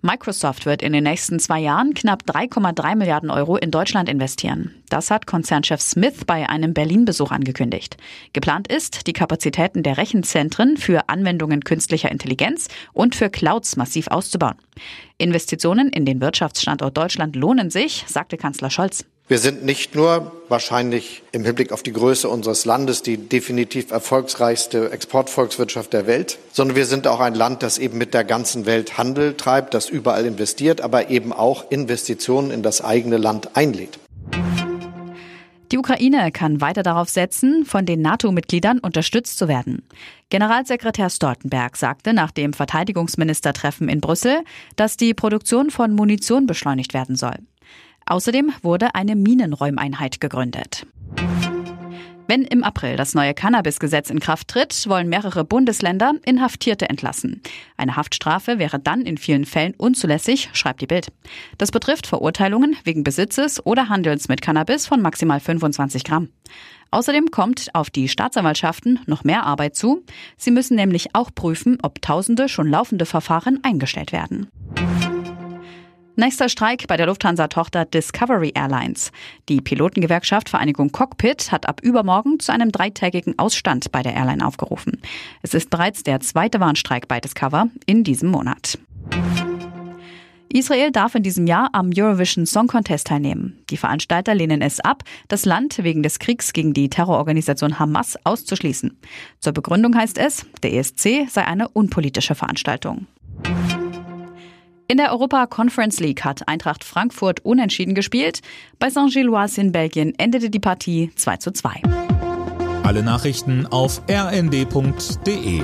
Microsoft wird in den nächsten zwei Jahren knapp 3,3 Milliarden Euro in Deutschland investieren. Das hat Konzernchef Smith bei einem Berlin-Besuch angekündigt. Geplant ist, die Kapazitäten der Rechenzentren für Anwendungen künstlicher Intelligenz und für Clouds massiv auszubauen. Investitionen in den Wirtschaftsstandort Deutschland lohnen sich, sagte Kanzler Scholz. Wir sind nicht nur wahrscheinlich im Hinblick auf die Größe unseres Landes die definitiv erfolgsreichste Exportvolkswirtschaft der Welt, sondern wir sind auch ein Land, das eben mit der ganzen Welt Handel treibt, das überall investiert, aber eben auch Investitionen in das eigene Land einlädt. Die Ukraine kann weiter darauf setzen, von den NATO-Mitgliedern unterstützt zu werden. Generalsekretär Stoltenberg sagte nach dem Verteidigungsministertreffen in Brüssel, dass die Produktion von Munition beschleunigt werden soll. Außerdem wurde eine Minenräumeinheit gegründet. Wenn im April das neue Cannabis-Gesetz in Kraft tritt, wollen mehrere Bundesländer Inhaftierte entlassen. Eine Haftstrafe wäre dann in vielen Fällen unzulässig, schreibt die Bild. Das betrifft Verurteilungen wegen Besitzes oder Handels mit Cannabis von maximal 25 Gramm. Außerdem kommt auf die Staatsanwaltschaften noch mehr Arbeit zu. Sie müssen nämlich auch prüfen, ob Tausende schon laufende Verfahren eingestellt werden. Nächster Streik bei der Lufthansa-Tochter Discovery Airlines. Die Pilotengewerkschaft Vereinigung Cockpit hat ab übermorgen zu einem dreitägigen Ausstand bei der Airline aufgerufen. Es ist bereits der zweite Warnstreik bei Discover in diesem Monat. Israel darf in diesem Jahr am Eurovision Song Contest teilnehmen. Die Veranstalter lehnen es ab, das Land wegen des Kriegs gegen die Terrororganisation Hamas auszuschließen. Zur Begründung heißt es, der ESC sei eine unpolitische Veranstaltung. In der Europa Conference League hat Eintracht Frankfurt unentschieden gespielt. Bei Saint-Gilloise in Belgien endete die Partie 2 zu 2. Alle Nachrichten auf rnd.de